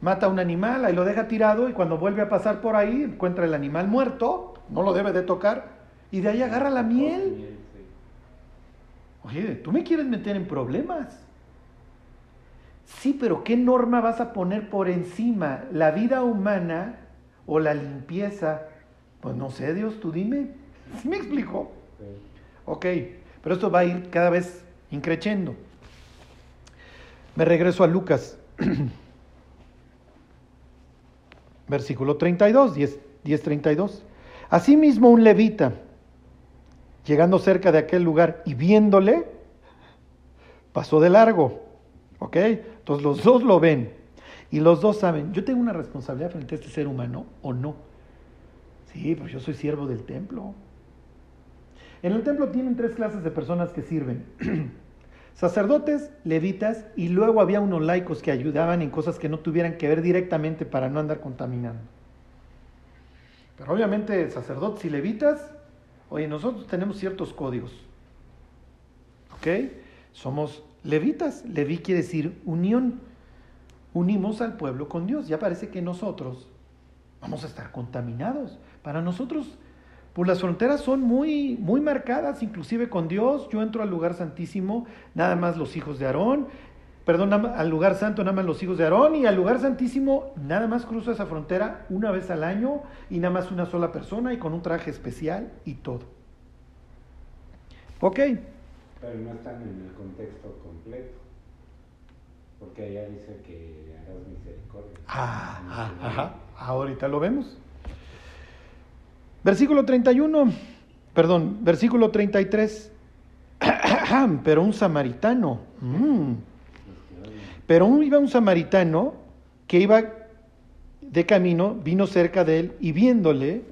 Mata a un animal, ahí lo deja tirado y cuando vuelve a pasar por ahí encuentra el animal muerto, no lo debe de tocar, y de ahí agarra la miel. Oye, tú me quieres meter en problemas. Sí, pero ¿qué norma vas a poner por encima? ¿La vida humana o la limpieza? Pues no sé, Dios, tú dime. ¿Sí *laughs* me explico? Ok, pero esto va a ir cada vez increciendo. Me regreso a Lucas. *clears throat* Versículo 32, 10, 10, 32. Asimismo un levita, llegando cerca de aquel lugar y viéndole, pasó de largo. ¿Ok? Entonces los dos lo ven y los dos saben, yo tengo una responsabilidad frente a este ser humano o no. Sí, pues yo soy siervo del templo. En el templo tienen tres clases de personas que sirven. *clears throat* Sacerdotes, levitas y luego había unos laicos que ayudaban en cosas que no tuvieran que ver directamente para no andar contaminando. Pero obviamente sacerdotes y levitas, oye, nosotros tenemos ciertos códigos. ¿Ok? Somos levitas. Leví quiere decir unión. Unimos al pueblo con Dios. Ya parece que nosotros vamos a estar contaminados. Para nosotros, pues las fronteras son muy, muy marcadas, inclusive con Dios. Yo entro al lugar santísimo, nada más los hijos de Aarón. Perdón, al lugar santo nada más los hijos de Aarón y al lugar santísimo nada más cruzo esa frontera una vez al año y nada más una sola persona y con un traje especial y todo. Ok, Pero no están en el contexto completo. Porque allá dice que harás misericordia. Ah, ah, ajá. Ahorita lo vemos. Versículo 31, perdón, versículo 33. *clears throat* Pero un samaritano, mm, pero un, iba un samaritano que iba de camino, vino cerca de él y viéndole,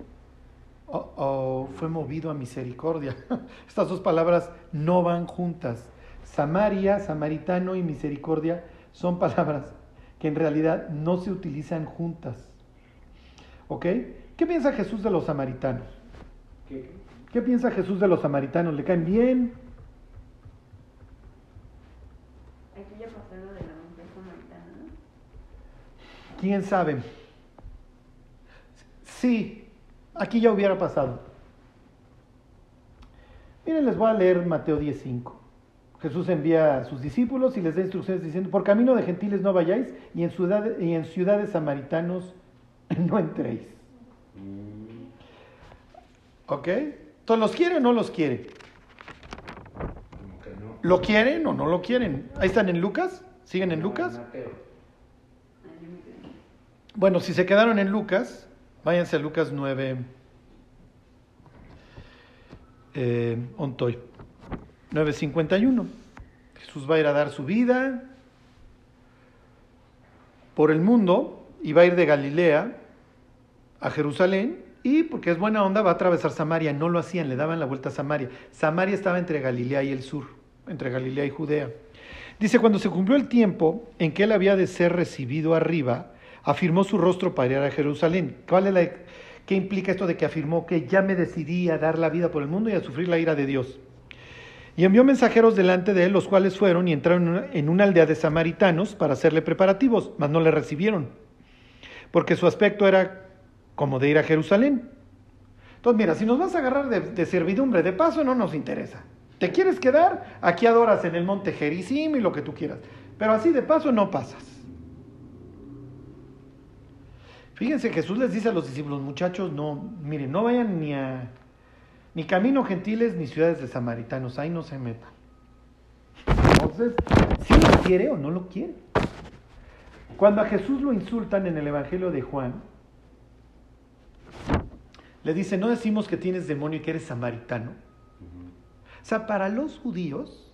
oh, oh, fue movido a misericordia. *laughs* Estas dos palabras no van juntas. Samaria, samaritano y misericordia son palabras que en realidad no se utilizan juntas. ¿Ok? ¿Qué piensa Jesús de los samaritanos? ¿Qué? ¿Qué piensa Jesús de los samaritanos? ¿Le caen bien? Aquí ya pasó lo de la mujer samaritana, ¿no? ¿Quién sabe? Sí, aquí ya hubiera pasado. Miren, les voy a leer Mateo 10.5. Jesús envía a sus discípulos y les da instrucciones diciendo, por camino de gentiles no vayáis y en, ciudad, y en ciudades samaritanos *laughs* no entréis. Mm, ¿Ok? Entonces, ¿los quiere o no los quiere? no. ¿Lo quieren o no lo quieren? Ahí están en Lucas. ¿Siguen en Lucas? Bueno, si se quedaron en Lucas, váyanse a Lucas 9. Eh, ontoy. 9.51. Jesús va a ir a dar su vida por el mundo y va a ir de Galilea a Jerusalén y porque es buena onda va a atravesar Samaria. No lo hacían, le daban la vuelta a Samaria. Samaria estaba entre Galilea y el sur, entre Galilea y Judea. Dice, cuando se cumplió el tiempo en que él había de ser recibido arriba, afirmó su rostro para ir a Jerusalén. ¿Cuál es la, ¿Qué implica esto de que afirmó que ya me decidí a dar la vida por el mundo y a sufrir la ira de Dios? Y envió mensajeros delante de él, los cuales fueron y entraron en una- aldea de samaritanos para hacerle preparativos, mas no le recibieron, porque su aspecto era como de ir a Jerusalén. Entonces, mira, si nos vas a agarrar de, de servidumbre, de paso, no nos interesa. ¿Te quieres quedar? Aquí adoras en el monte Gerizim y lo que tú quieras. Pero así de paso no pasas. Fíjense, Jesús les dice a los discípulos, muchachos, no, miren, no vayan ni a ni camino gentiles ni ciudades de samaritanos, ahí no se metan. Entonces, si lo quiere o no lo quiere. Cuando a Jesús lo insultan en el Evangelio de Juan, le dice, no decimos que tienes demonio y que eres samaritano. O sea, para los judíos,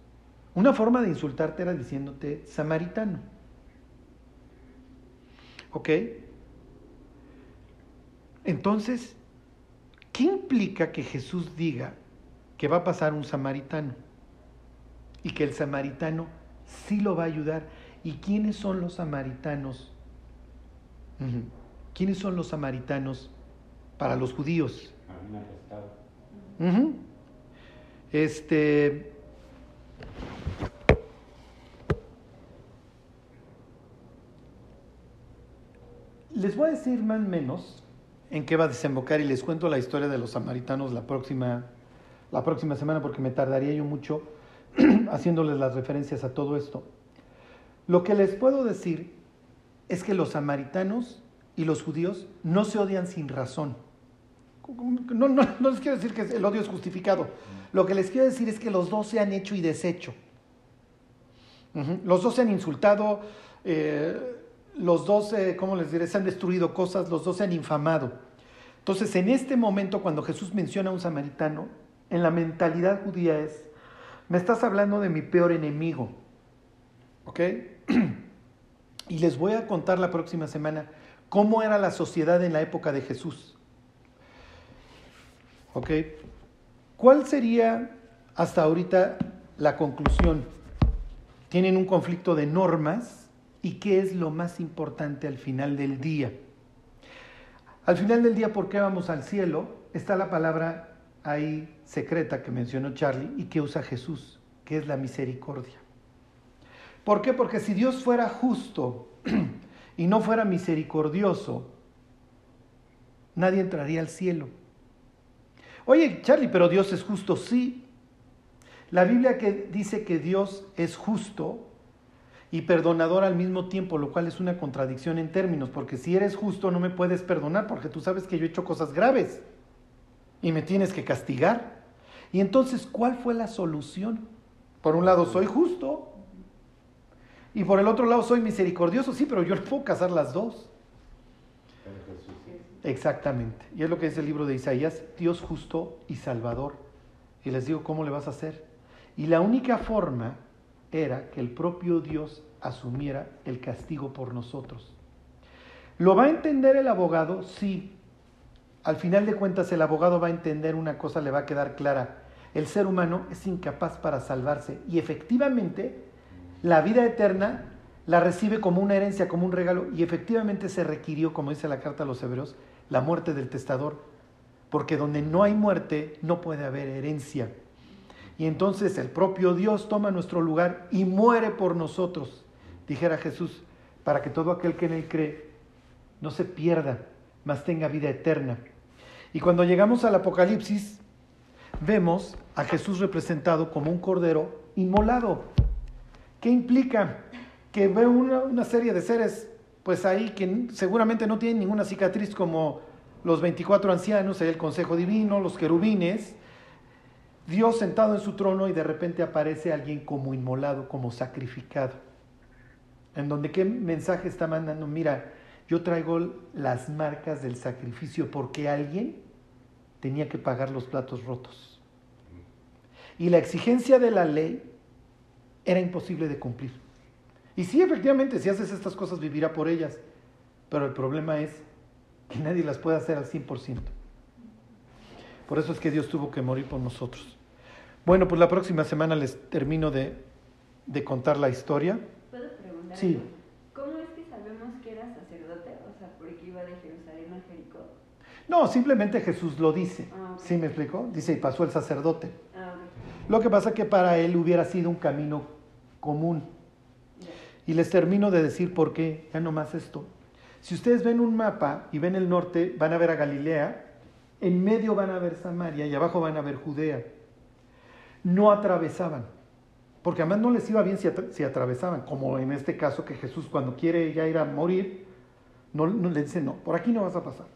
una forma de insultarte era diciéndote samaritano. ¿Ok? Entonces, ¿qué implica que Jesús diga que va a pasar un samaritano? Y que el samaritano sí lo va a ayudar. ¿Y quiénes son los samaritanos? ¿Quiénes son los samaritanos para los judíos? Este. Les voy a decir más o menos en qué va a desembocar y les cuento la historia de los samaritanos la próxima, la próxima semana porque me tardaría yo mucho *clears throat* haciéndoles las referencias a todo esto. Lo que les puedo decir es que los samaritanos y los judíos no se odian sin razón. No, no, no les quiero decir que el odio es justificado. Lo que les quiero decir es que los dos se han hecho y deshecho. Los dos se han insultado, eh, los dos, eh, ¿cómo les diré? Se han destruido cosas, los dos se han infamado. Entonces, en este momento, cuando Jesús menciona a un samaritano, en la mentalidad judía es, me estás hablando de mi peor enemigo. ¿Ok? *clears throat* y les voy a contar la próxima semana cómo era la sociedad en la época de Jesús. ¿Ok? ¿Cuál sería hasta ahorita la conclusión? Tienen un conflicto de normas y qué es lo más importante al final del día. Al final del día, ¿por qué vamos al cielo? Está la palabra ahí secreta que mencionó Charlie y que usa Jesús, que es la misericordia. ¿Por qué? Porque si Dios fuera justo *clears throat* y no fuera misericordioso, nadie entraría al cielo. Oye, Charlie, pero Dios es justo, sí. La Biblia que dice que Dios es justo y perdonador al mismo tiempo, lo cual es una contradicción en términos, porque si eres justo no me puedes perdonar, porque tú sabes que yo he hecho cosas graves y me tienes que castigar. Y entonces, ¿cuál fue la solución? Por un lado, soy justo y por el otro lado, soy misericordioso, sí, pero yo no puedo casar las dos. Exactamente. Y es lo que dice el libro de Isaías, Dios justo y salvador. Y les digo, ¿cómo le vas a hacer? Y la única forma era que el propio Dios asumiera el castigo por nosotros. ¿Lo va a entender el abogado? Sí. Al final de cuentas, el abogado va a entender una cosa, le va a quedar clara. El ser humano es incapaz para salvarse. Y efectivamente, la vida eterna la recibe como una herencia, como un regalo, y efectivamente se requirió, como dice la carta a los hebreos, la muerte del testador, porque donde no hay muerte no puede haber herencia. Y entonces el propio Dios toma nuestro lugar y muere por nosotros, dijera Jesús, para que todo aquel que en él cree no se pierda, mas tenga vida eterna. Y cuando llegamos al Apocalipsis, vemos a Jesús representado como un cordero inmolado. ¿Qué implica? Que ve una, una serie de seres, pues ahí que seguramente no tienen ninguna cicatriz como los 24 ancianos, el consejo divino, los querubines, Dios sentado en su trono y de repente aparece alguien como inmolado, como sacrificado. En donde qué mensaje está mandando, mira, yo traigo las marcas del sacrificio porque alguien tenía que pagar los platos rotos. Y la exigencia de la ley era imposible de cumplir. Y sí, efectivamente, si haces estas cosas vivirá por ellas, pero el problema es que nadie las puede hacer al 100%. Por eso es que Dios tuvo que morir por nosotros. Bueno, pues la próxima semana les termino de, de contar la historia. ¿Puedo preguntar? Sí. ¿Cómo es que sabemos que era sacerdote? O sea, porque iba de Jerusalén a Jericó. No, simplemente Jesús lo dice. Ah, ok. ¿Sí me explicó? Dice, y pasó el sacerdote. Ah, ok. Lo que pasa que para él hubiera sido un camino común. Y les termino de decir por qué, ya nomás esto. Si ustedes ven un mapa y ven el norte, van a ver a Galilea, en medio van a ver Samaria y abajo van a ver Judea. No atravesaban, porque además no les iba bien si, atra- si atravesaban, como en este caso que Jesús cuando quiere ya ir a morir, no, no le dice, no, por aquí no vas a pasar.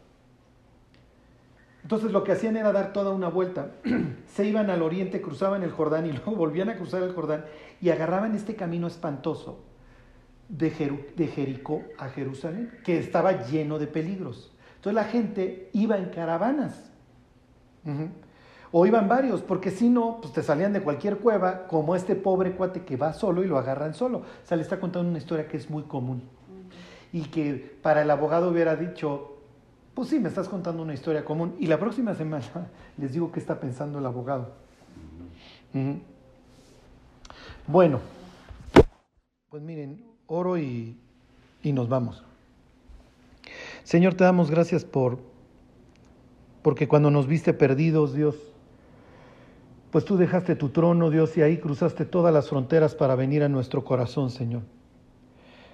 Entonces lo que hacían era dar toda una vuelta. *clears throat* Se iban al oriente, cruzaban el Jordán y *laughs* luego volvían a cruzar el Jordán y agarraban este camino espantoso de, Jericó a Jerusalén, que estaba lleno de peligros. Entonces la gente iba en caravanas. O iban varios, porque si no, pues te salían de cualquier cueva, como este pobre cuate que va solo y lo agarran solo. O sea, le está contando una historia que es muy común. Y que para el abogado hubiera dicho, pues sí, me estás contando una historia común. Y la próxima semana *laughs* les digo qué está pensando el abogado. Bueno, pues miren, oro y, y nos vamos. Señor, te damos gracias por porque cuando nos viste perdidos, Dios, pues tú dejaste tu trono, Dios, y ahí cruzaste todas las fronteras para venir a nuestro corazón, Señor.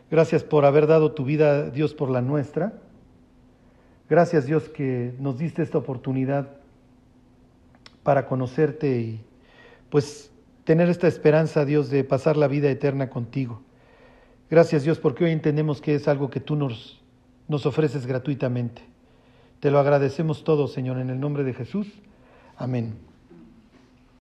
Gracias por haber dado tu vida, Dios, por la nuestra. Gracias, Dios, que nos diste esta oportunidad para conocerte y pues tener esta esperanza, Dios, de pasar la vida eterna contigo. Gracias, Dios, porque hoy entendemos que es algo que tú nos, nos ofreces gratuitamente. Te lo agradecemos todo, Señor, en el nombre de Jesús. Amén.